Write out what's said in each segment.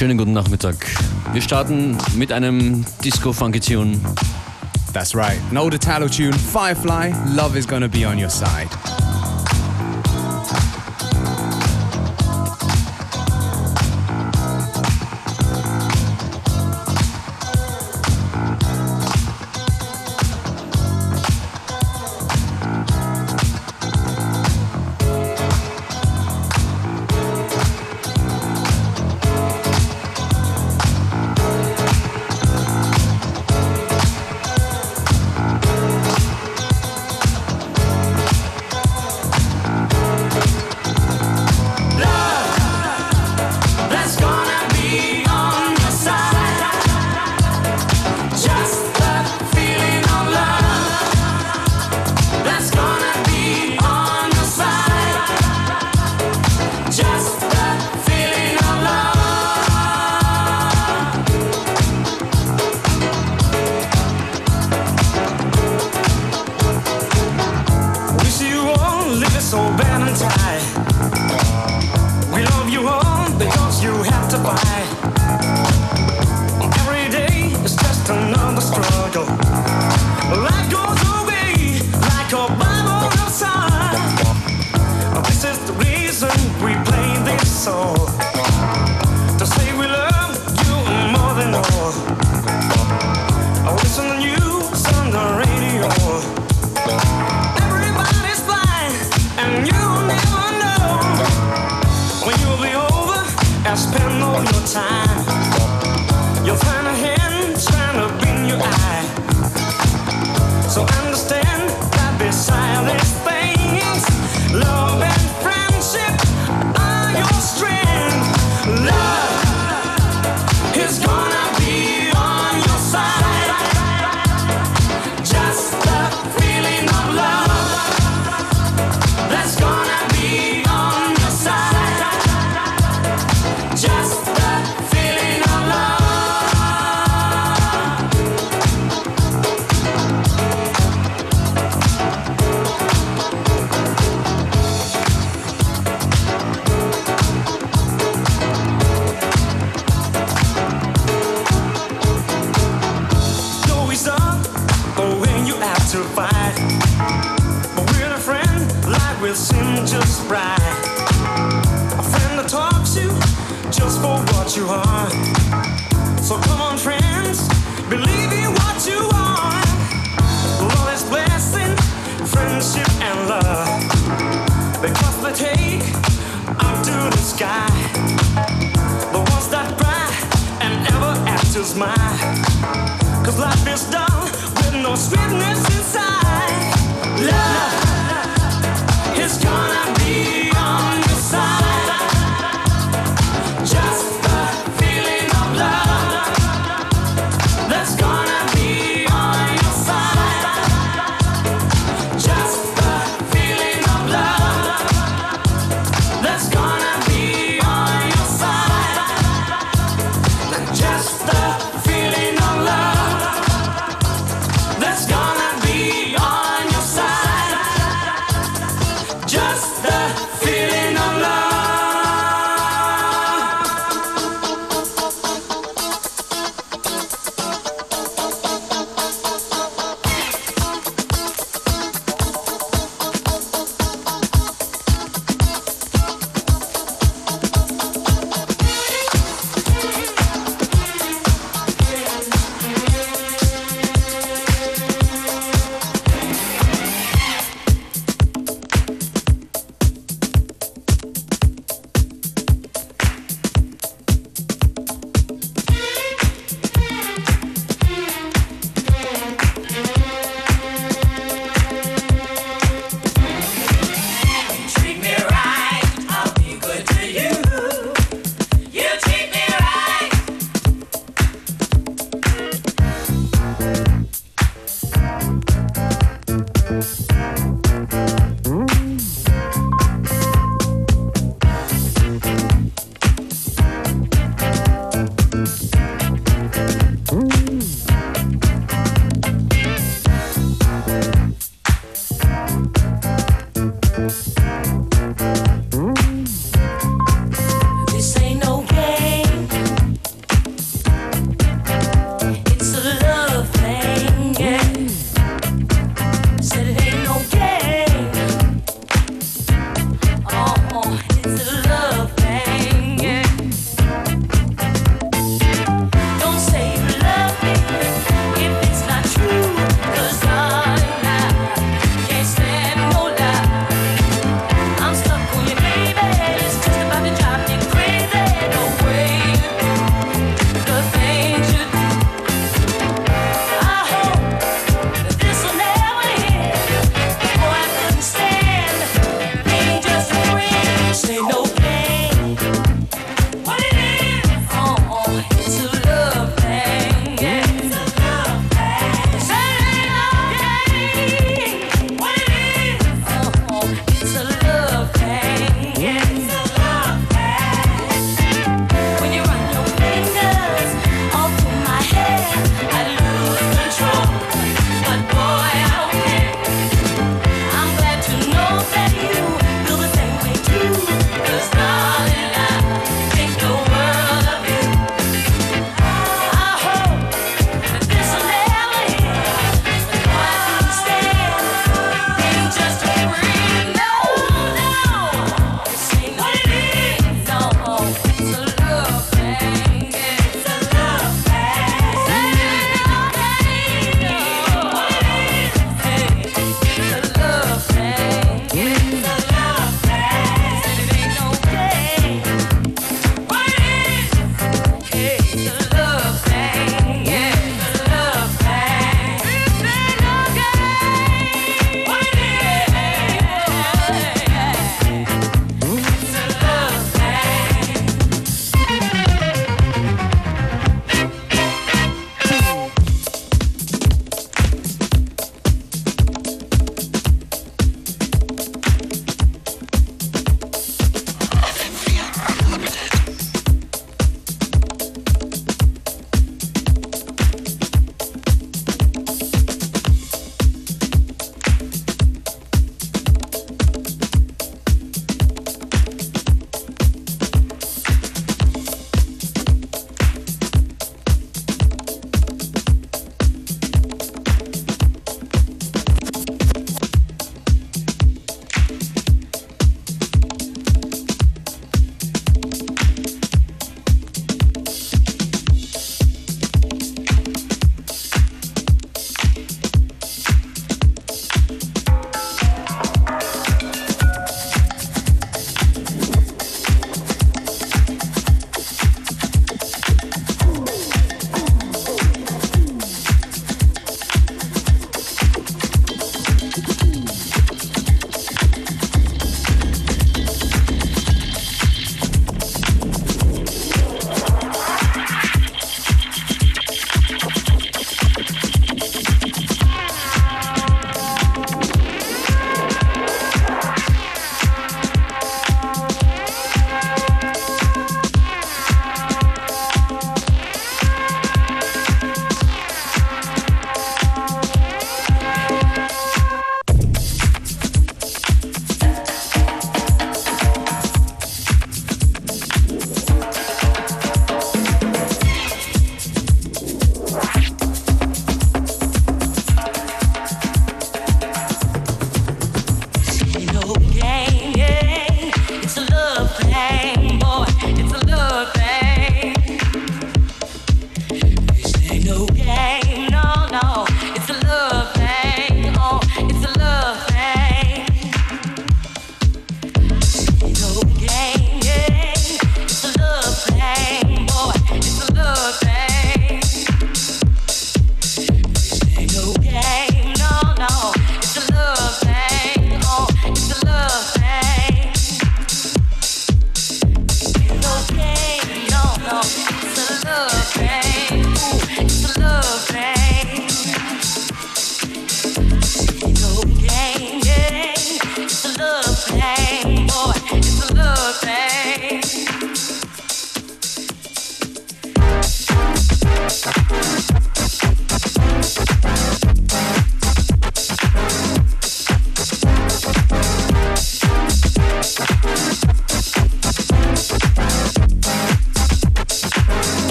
Schönen guten Nachmittag. Wir starten mit einem Disco-Funky-Tune. That's right. An older Italo tune, Firefly, Love is Gonna Be On Your Side.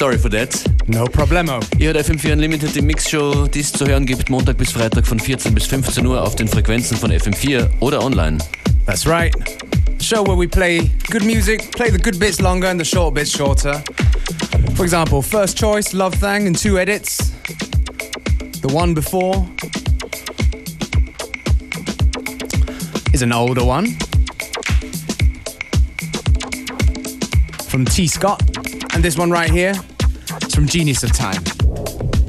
Sorry for that. No problemo. Ihr hört FM4 Unlimited, die Mixshow, die es zu hören gibt, Montag bis Freitag von 14 bis 15 Uhr auf den Frequenzen von FM4 oder online. That's right. Show where we play good music, play the good bits longer and the short bits shorter. For example, first choice, Love Thang, in two edits. The one before is an older one from Tee Scott, and this one right here from Genius of Time.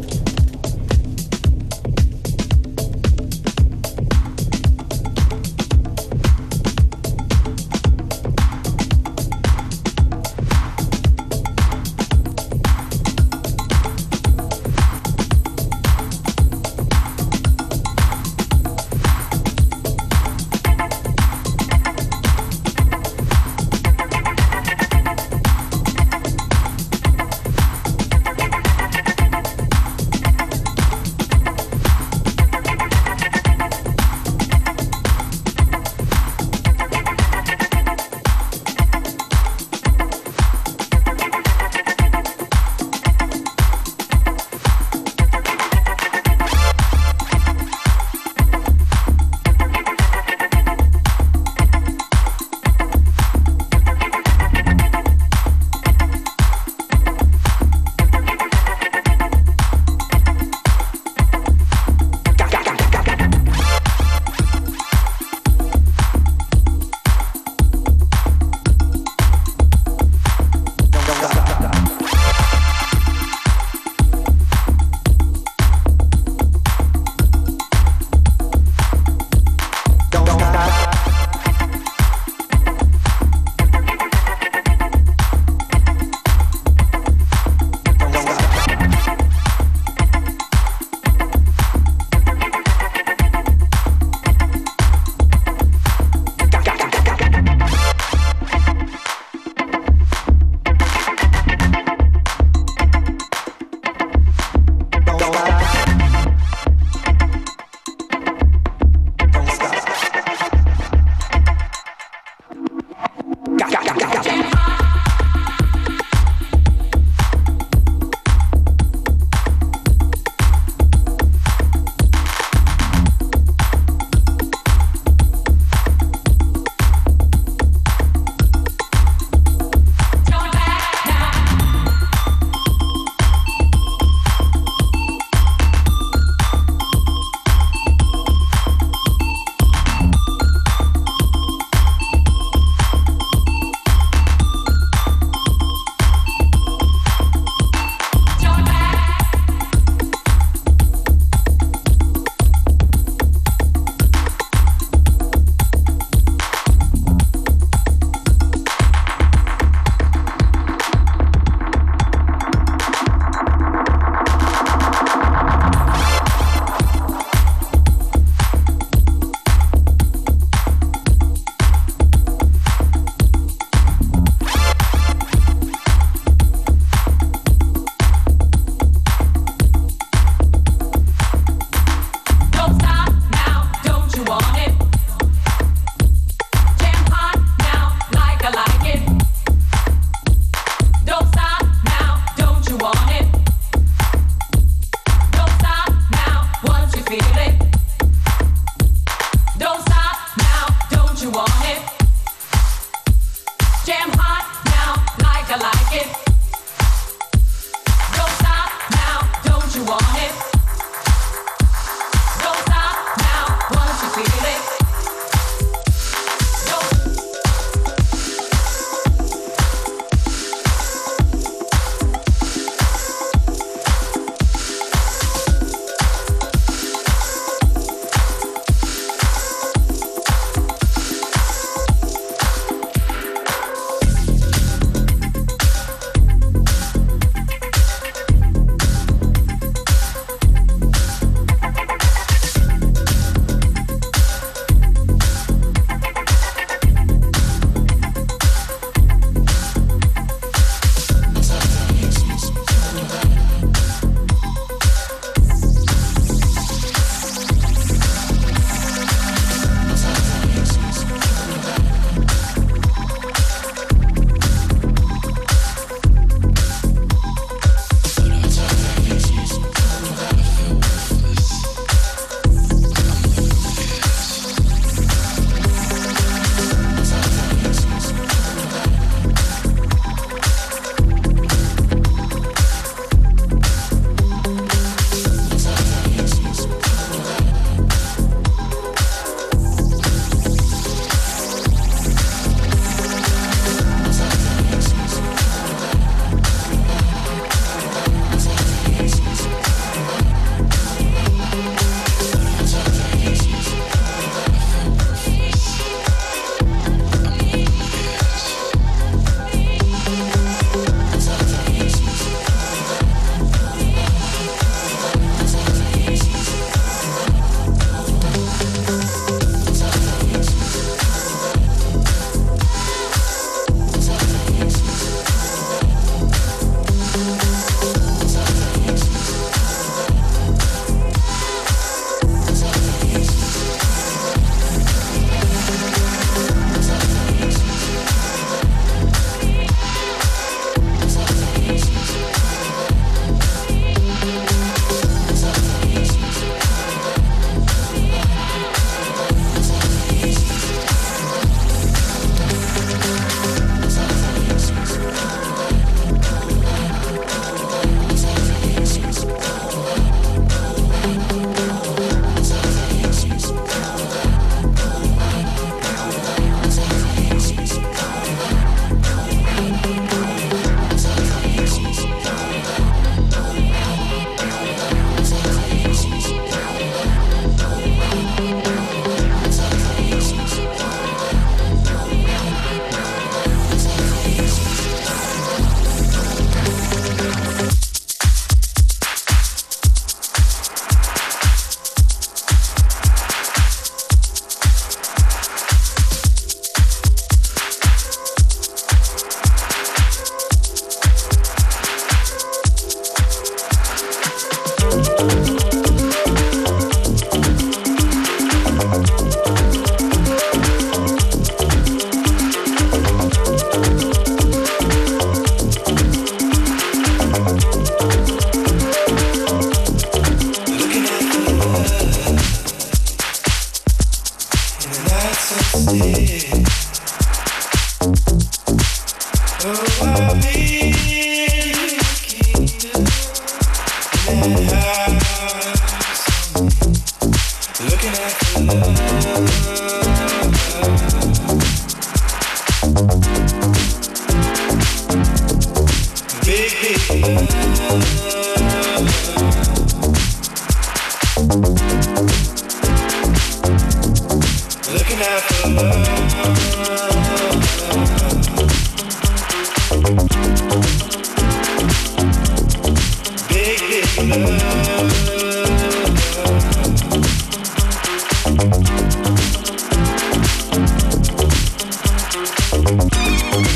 Música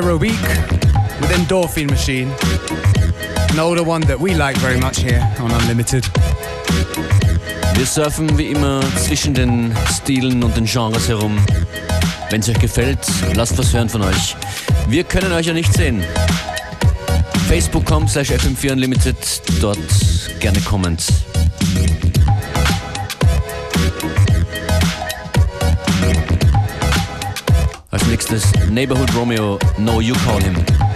Aerobic with Endorphin Machine. An older one that we like very much here on Unlimited. Wir surfen wie immer zwischen den Stilen und den Genres herum. Wenn es euch gefällt, lasst was hören von euch. Wir können euch ja nicht sehen. Facebook.com slash FM4 Unlimited, dort gerne Comments. Nächstes Neighborhood Romeo, No You Call Him.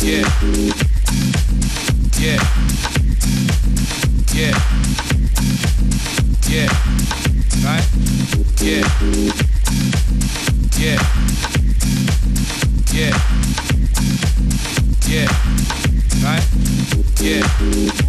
Yeah. Yeah. Yeah. Yeah. Right? Yeah. Yeah. Yeah. Yeah. Right? Yeah.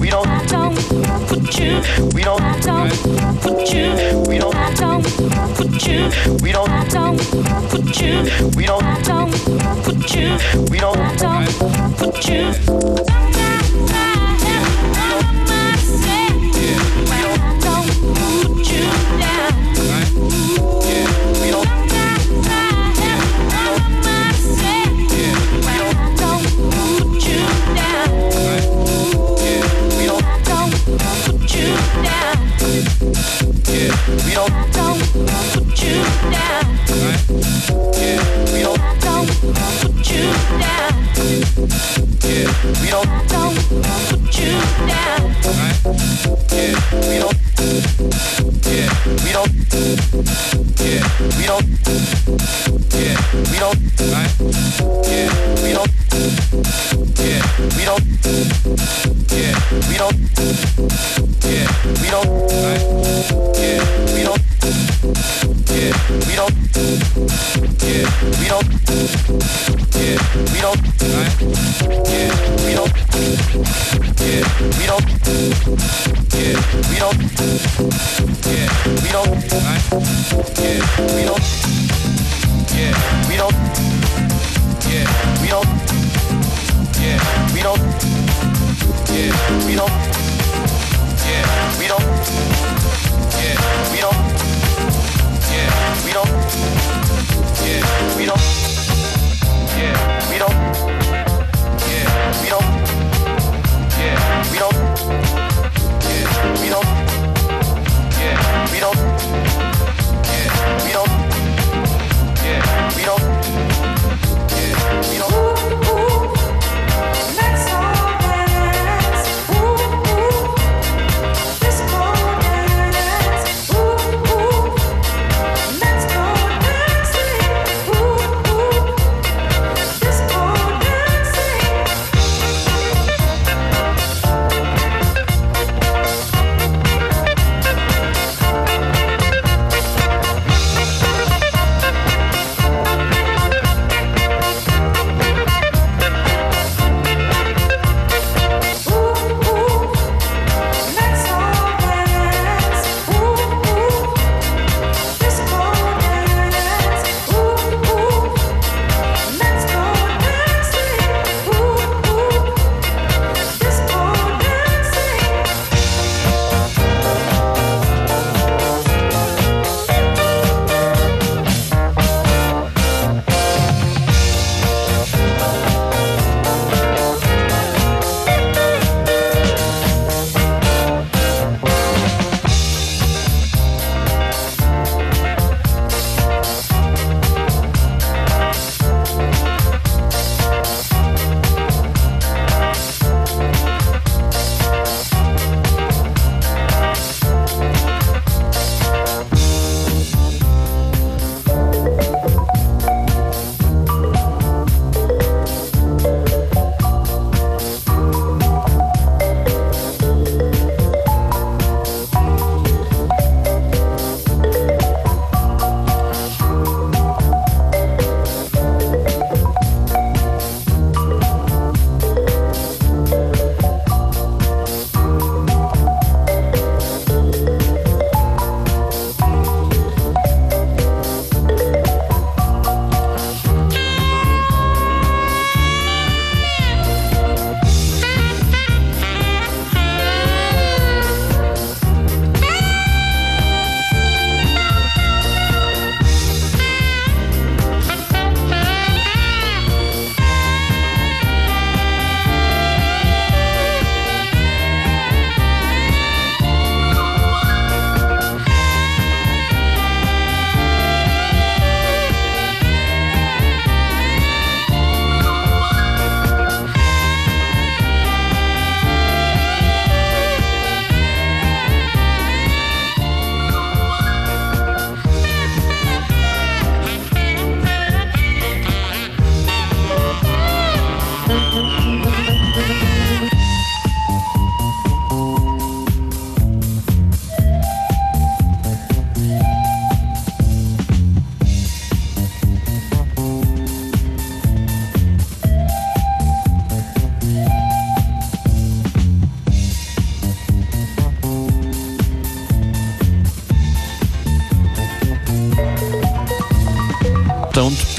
We don't. I don't put you. We don't. I don't put you. We don't. I don't put you. We don't. I don't put you. We don't. I don't put you. We don't. I don't put you. we don't. Yeah, we don't. Yeah, we don't.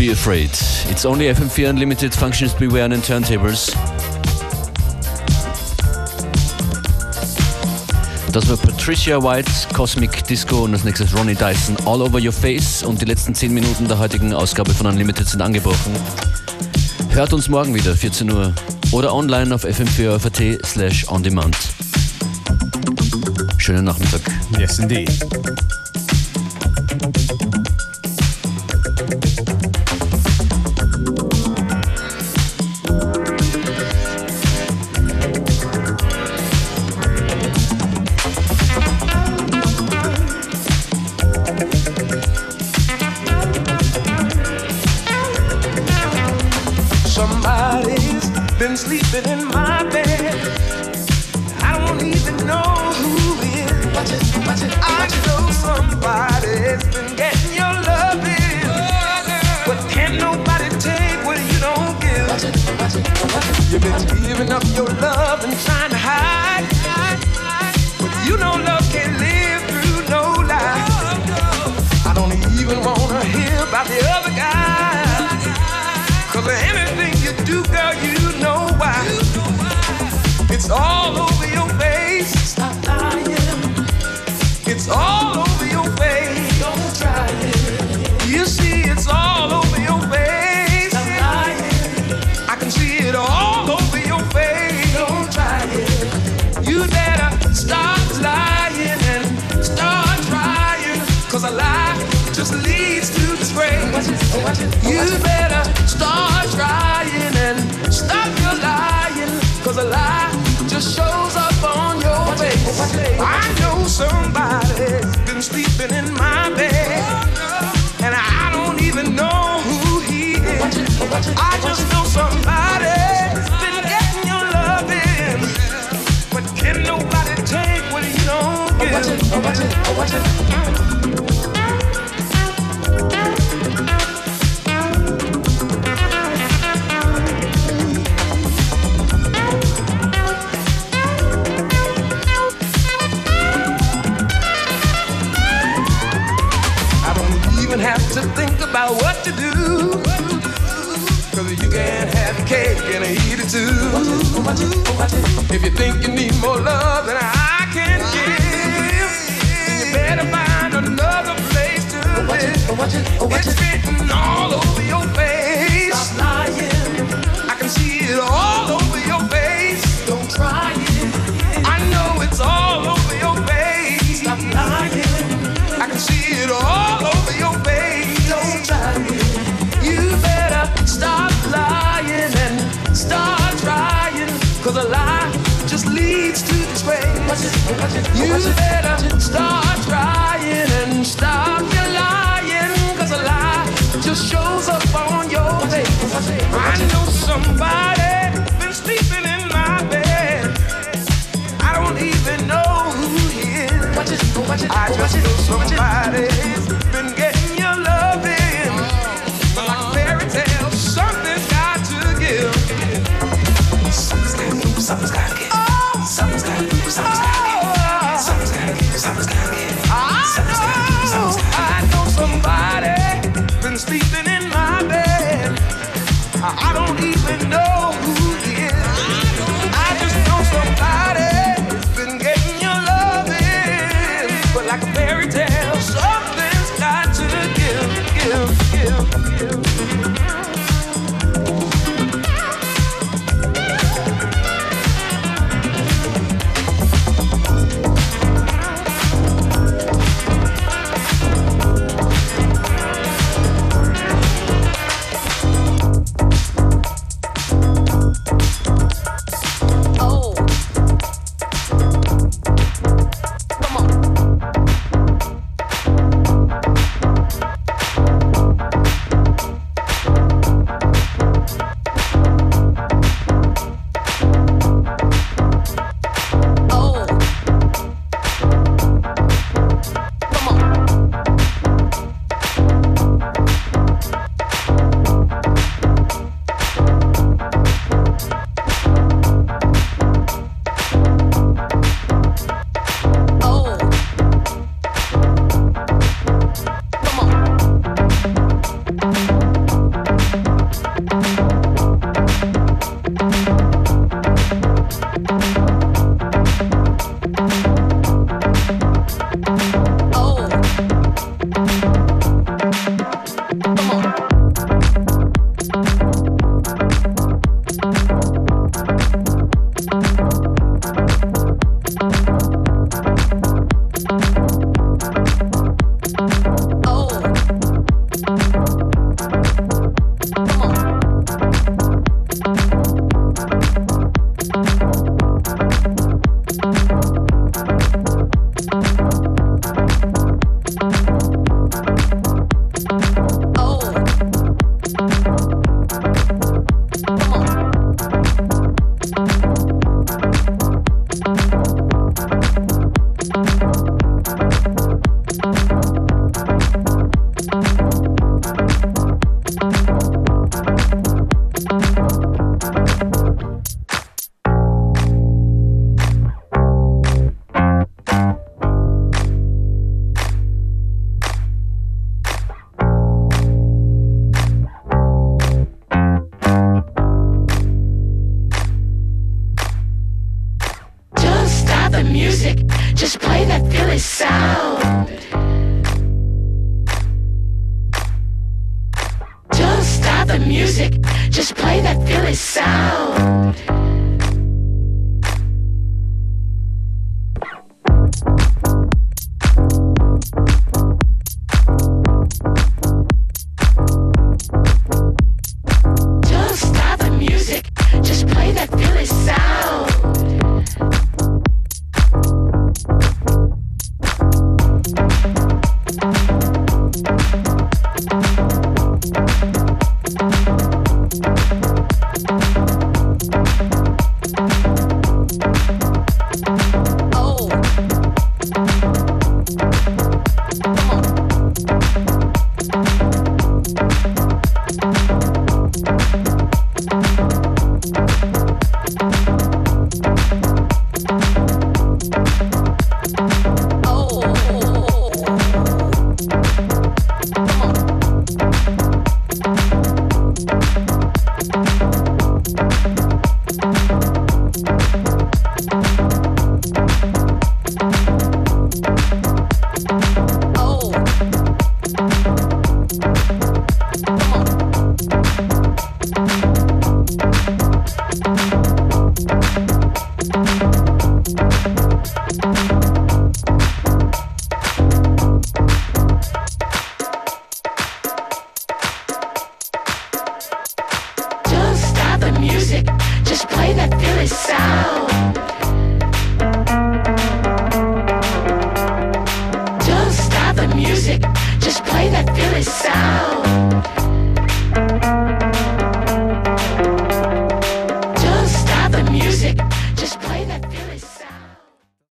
be afraid. It's only FM4 Unlimited Functions Beware on Turntables. Das war Patricia White, Cosmic Disco und als nächstes Ronnie Dyson, All Over Your Face. Und die letzten 10 Minuten der heutigen Ausgabe von Unlimited sind angebrochen. Hört uns morgen wieder, 14 Uhr. Oder online auf fm4.at slash on demand. Schönen Nachmittag. Yes, indeed. You better start trying and stop your lying. Cause a lie just shows up on your face. I know somebody's been sleeping in my bed. And I don't even know who he is. I just know somebody's been getting your love in. But can nobody take what you don't give? About what to do. Cause you can't have cake and eat it too. If you think you need more love than I can give, you better find another place to live. It's written all over your face. Stop lying. I can see it all over your face. Don't try it. I know it's all over your face. Stop lying. I can see it all start trying. Cause a lie just leads to disgrace. You better start trying and stop your lying. Cause a lie just shows up on your face. I know somebody been sleeping in my bed. I don't even know who he is. I just know somebody's